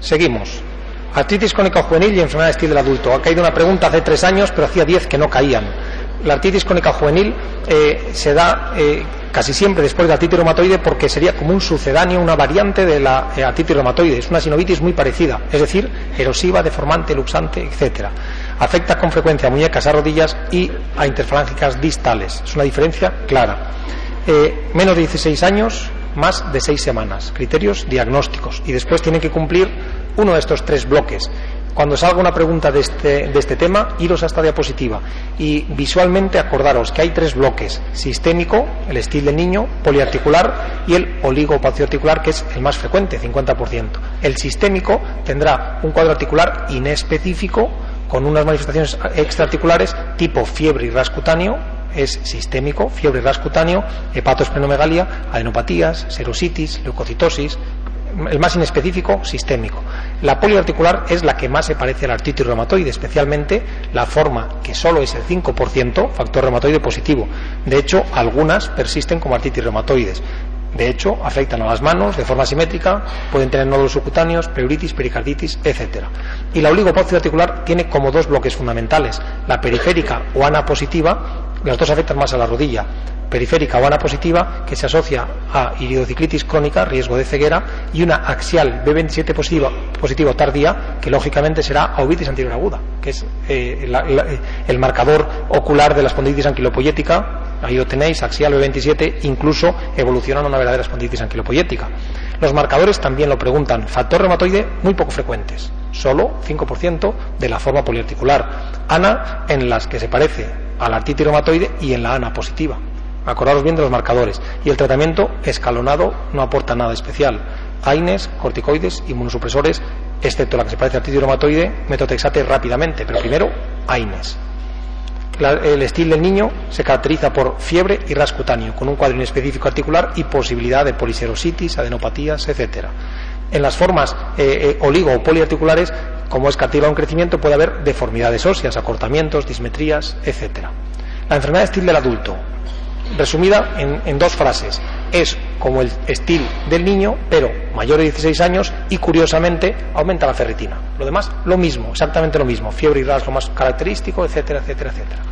Seguimos. Artritis crónica juvenil y enfermedad de estilo del adulto. Ha caído una pregunta hace tres años, pero hacía diez que no caían. La artritis crónica juvenil eh, se da eh, casi siempre después de la artritis reumatoide porque sería como un sucedáneo, una variante de la eh, artritis reumatoide. Es una sinovitis muy parecida, es decir, erosiva, deformante, luxante, etcétera. Afecta con frecuencia a muñecas, a rodillas y a interfalángicas distales. Es una diferencia clara. menos de 16 años, más de 6 semanas. Criterios diagnósticos. Y después tienen que cumplir uno de estos tres bloques. Cuando salga una pregunta de este, de este tema, iros a esta diapositiva y visualmente acordaros que hay tres bloques: sistémico, el estilo del niño, poliarticular y el articular que es el más frecuente, 50%. El sistémico tendrá un cuadro articular inespecífico con unas manifestaciones extraarticulares tipo fiebre y rascutáneo, es sistémico, fiebre y rascutáneo, hepatosplenomegalia, adenopatías, serositis, leucocitosis, el más inespecífico, sistémico. La poliarticular es la que más se parece a la artritis reumatoide, especialmente la forma que solo es el 5% factor reumatoide positivo. De hecho, algunas persisten como artritis reumatoides. De hecho, afectan a las manos de forma simétrica, pueden tener nódulos subcutáneos, pleuritis, pericarditis, etc. Y la oligopócito articular tiene como dos bloques fundamentales, la periférica o ana positiva, las dos afectan más a la rodilla, periférica o ana positiva que se asocia a iridociclitis crónica, riesgo de ceguera, y una axial B27 positiva, positivo tardía, que lógicamente será ovitis anterior aguda, que es eh, el marcador ocular de la espondilitis anquilopoyética. Ahí lo tenéis, axial B27, incluso evoluciona a una verdadera espondilitis anquilopoyética. Los marcadores también lo preguntan. Factor reumatoide muy poco frecuentes, solo 5% de la forma poliarticular. ANA en las que se parece a la artritis reumatoide y en la ANA positiva. Acordaros bien de los marcadores. Y el tratamiento escalonado no aporta nada especial. AINES, corticoides, inmunosupresores, excepto la que se parece a artritis reumatoide, metotrexate rápidamente, pero primero AINES. el estilo del niño se caracteriza por fiebre y rascutáneo, con un cuadro inespecífico articular y posibilidad de poliserositis, adenopatías, etc. En las formas eh, eh, oligo o poliarticulares, como es cartílago en crecimiento, puede haber deformidades óseas, acortamientos, dismetrías, etc. La enfermedad de estilo del adulto, resumida en, dos frases. Es como el estilo del niño, pero mayor de 16 años y curiosamente aumenta la ferritina. Lo demás, lo mismo, exactamente lo mismo. Fiebre y ras lo más característico, etcétera, etcétera, etcétera.